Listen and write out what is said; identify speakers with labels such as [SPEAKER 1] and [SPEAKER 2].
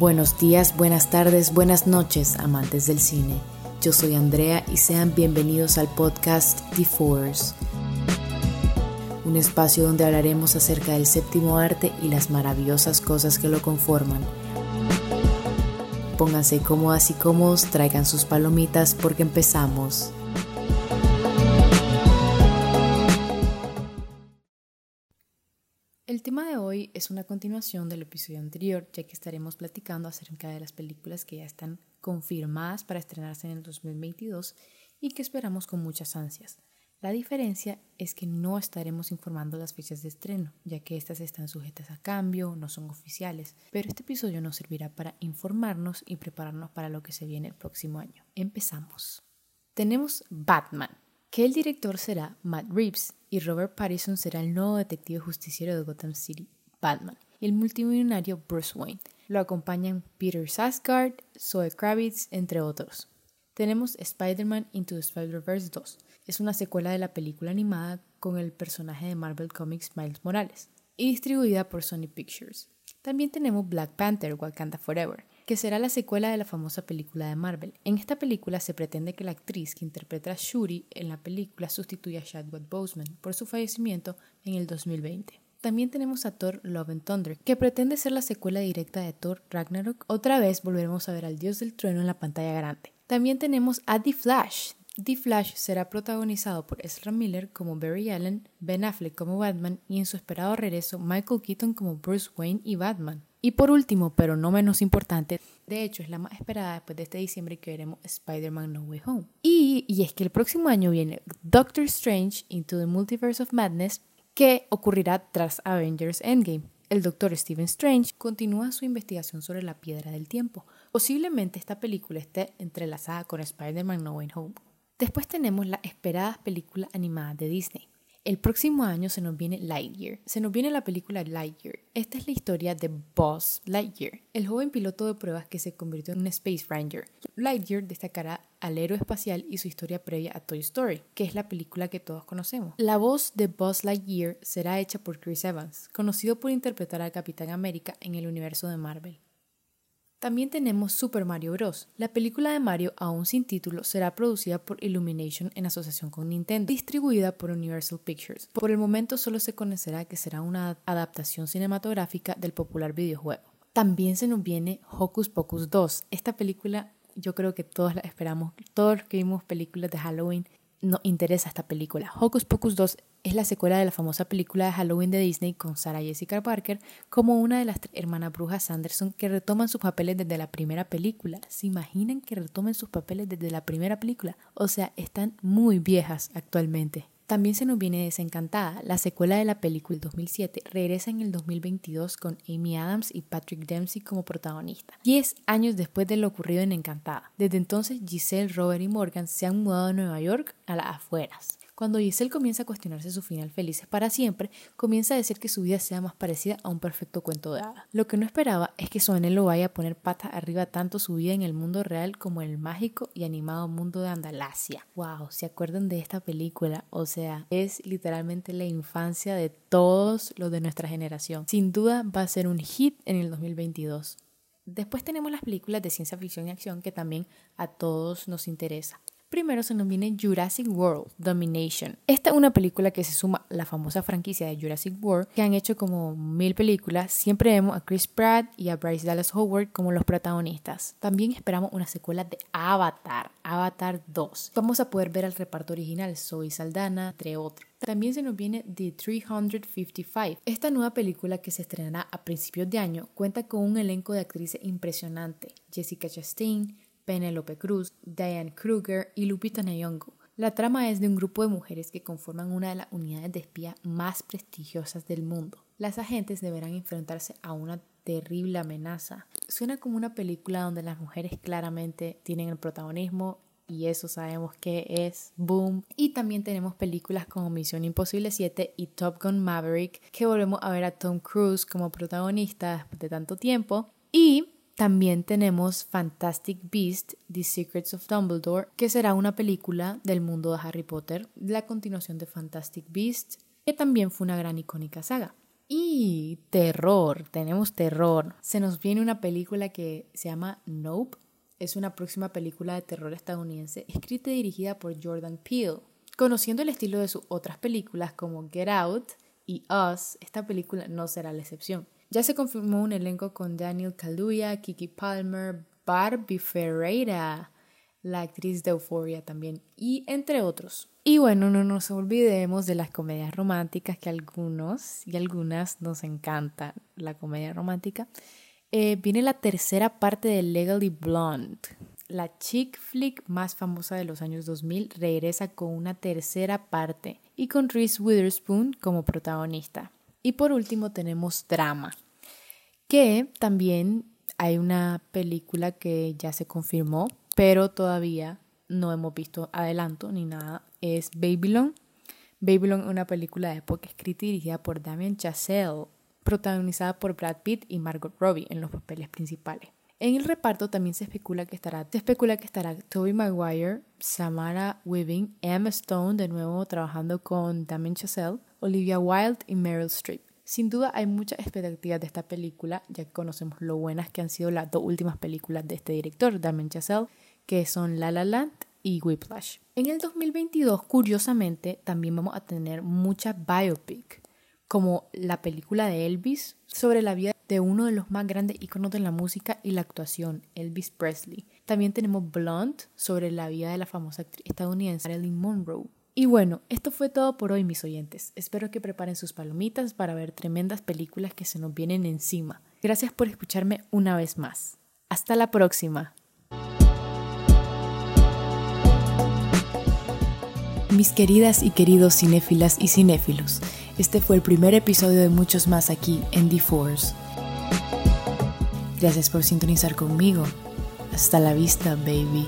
[SPEAKER 1] Buenos días, buenas tardes, buenas noches, amantes del cine. Yo soy Andrea y sean bienvenidos al podcast The Force, un espacio donde hablaremos acerca del séptimo arte y las maravillosas cosas que lo conforman. Pónganse cómodas y cómodos, traigan sus palomitas porque empezamos. El tema de hoy es una continuación del episodio anterior, ya que estaremos platicando acerca de las películas que ya están confirmadas para estrenarse en el 2022 y que esperamos con muchas ansias. La diferencia es que no estaremos informando las fechas de estreno, ya que estas están sujetas a cambio, no son oficiales, pero este episodio nos servirá para informarnos y prepararnos para lo que se viene el próximo año. Empezamos. Tenemos Batman, que el director será Matt Reeves y Robert Pattinson será el nuevo detective justiciero de Gotham City, Batman, y el multimillonario Bruce Wayne. Lo acompañan Peter Sarsgaard, Zoe Kravitz, entre otros. Tenemos Spider-Man Into the Spider-Verse 2. Es una secuela de la película animada con el personaje de Marvel Comics Miles Morales y distribuida por Sony Pictures. También tenemos Black Panther Wakanda Forever, que será la secuela de la famosa película de Marvel. En esta película se pretende que la actriz que interpreta a Shuri en la película sustituya a Chadwick Boseman por su fallecimiento en el 2020. También tenemos a Thor Love and Thunder, que pretende ser la secuela directa de Thor Ragnarok. Otra vez volveremos a ver al dios del trueno en la pantalla grande. También tenemos a The Flash. The Flash será protagonizado por Ezra Miller como Barry Allen, Ben Affleck como Batman y en su esperado regreso Michael Keaton como Bruce Wayne y Batman. Y por último, pero no menos importante, de hecho es la más esperada después de este diciembre que veremos Spider-Man No Way Home. Y, y es que el próximo año viene Doctor Strange Into the Multiverse of Madness, que ocurrirá tras Avengers Endgame. El Doctor Stephen Strange continúa su investigación sobre la piedra del tiempo. Posiblemente esta película esté entrelazada con Spider-Man No Way Home. Después tenemos la esperada película animada de Disney. El próximo año se nos viene Lightyear. Se nos viene la película Lightyear. Esta es la historia de Buzz Lightyear, el joven piloto de pruebas que se convirtió en un Space Ranger. Lightyear destacará al héroe espacial y su historia previa a Toy Story, que es la película que todos conocemos. La voz de Buzz Lightyear será hecha por Chris Evans, conocido por interpretar al Capitán América en el universo de Marvel. También tenemos Super Mario Bros. La película de Mario, aún sin título, será producida por Illumination en asociación con Nintendo, distribuida por Universal Pictures. Por el momento solo se conocerá que será una adaptación cinematográfica del popular videojuego. También se nos viene Hocus Pocus 2. Esta película yo creo que todos la esperamos. Todos los que vimos películas de Halloween nos interesa esta película. Hocus Pocus 2 es la secuela de la famosa película de Halloween de Disney con Sarah Jessica Parker como una de las hermanas brujas Sanderson que retoman sus papeles desde la primera película. ¿Se imaginan que retomen sus papeles desde la primera película? O sea, están muy viejas actualmente. También se nos viene Desencantada, la secuela de la película del 2007, regresa en el 2022 con Amy Adams y Patrick Dempsey como protagonistas. Diez años después de lo ocurrido en Encantada. Desde entonces, Giselle, Robert y Morgan se han mudado a Nueva York a las afueras. Cuando Giselle comienza a cuestionarse su final felices para siempre, comienza a decir que su vida sea más parecida a un perfecto cuento de hadas. Lo que no esperaba es que su anhelo vaya a poner patas arriba tanto su vida en el mundo real como en el mágico y animado mundo de Andalasia. Wow, ¿se acuerdan de esta película? O sea, es literalmente la infancia de todos los de nuestra generación. Sin duda va a ser un hit en el 2022. Después tenemos las películas de ciencia ficción y acción que también a todos nos interesa. Primero se nos viene Jurassic World Domination. Esta es una película que se suma a la famosa franquicia de Jurassic World, que han hecho como mil películas. Siempre vemos a Chris Pratt y a Bryce Dallas Howard como los protagonistas. También esperamos una secuela de Avatar, Avatar 2. Vamos a poder ver al reparto original, Zoe Saldana, entre otros. También se nos viene The 355. Esta nueva película que se estrenará a principios de año cuenta con un elenco de actrices impresionante. Jessica Chastain, Penelope Cruz, Diane Kruger y Lupita Nyong'o. La trama es de un grupo de mujeres que conforman una de las unidades de espía más prestigiosas del mundo. Las agentes deberán enfrentarse a una terrible amenaza. Suena como una película donde las mujeres claramente tienen el protagonismo y eso sabemos que es boom. Y también tenemos películas como Misión Imposible 7 y Top Gun Maverick, que volvemos a ver a Tom Cruise como protagonista después de tanto tiempo. Y también tenemos Fantastic Beast, The Secrets of Dumbledore, que será una película del mundo de Harry Potter, la continuación de Fantastic Beast, que también fue una gran icónica saga. Y terror, tenemos terror. Se nos viene una película que se llama Nope. Es una próxima película de terror estadounidense escrita y dirigida por Jordan Peele. Conociendo el estilo de sus otras películas como Get Out y Us, esta película no será la excepción. Ya se confirmó un elenco con Daniel Kaluuya, Kiki Palmer, Barbie Ferreira, la actriz de Euphoria también, y entre otros. Y bueno, no nos olvidemos de las comedias románticas que algunos y algunas nos encanta la comedia romántica. Eh, viene la tercera parte de Legally Blonde. La chick flick más famosa de los años 2000 regresa con una tercera parte y con Reese Witherspoon como protagonista. Y por último tenemos Drama, que también hay una película que ya se confirmó, pero todavía no hemos visto adelanto ni nada, es Babylon. Babylon es una película de época escrita y dirigida por Damien Chazelle, protagonizada por Brad Pitt y Margot Robbie en los papeles principales. En el reparto también se especula que estará, se especula que estará Maguire, Samara Weaving, Emma Stone de nuevo trabajando con Damien Chazelle, Olivia Wilde y Meryl Streep. Sin duda hay muchas expectativas de esta película, ya que conocemos lo buenas que han sido las dos últimas películas de este director, Damien Chazelle, que son La La Land y Whiplash. En el 2022, curiosamente, también vamos a tener mucha biopic, como la película de Elvis sobre la vida de uno de los más grandes íconos de la música y la actuación, Elvis Presley. También tenemos Blonde sobre la vida de la famosa actriz estadounidense Marilyn Monroe. Y bueno, esto fue todo por hoy, mis oyentes. Espero que preparen sus palomitas para ver tremendas películas que se nos vienen encima. Gracias por escucharme una vez más. Hasta la próxima. Mis queridas y queridos cinéfilas y cinéfilos, este fue el primer episodio de muchos más aquí en The Force. Gracias por sintonizar conmigo. Hasta la vista, baby.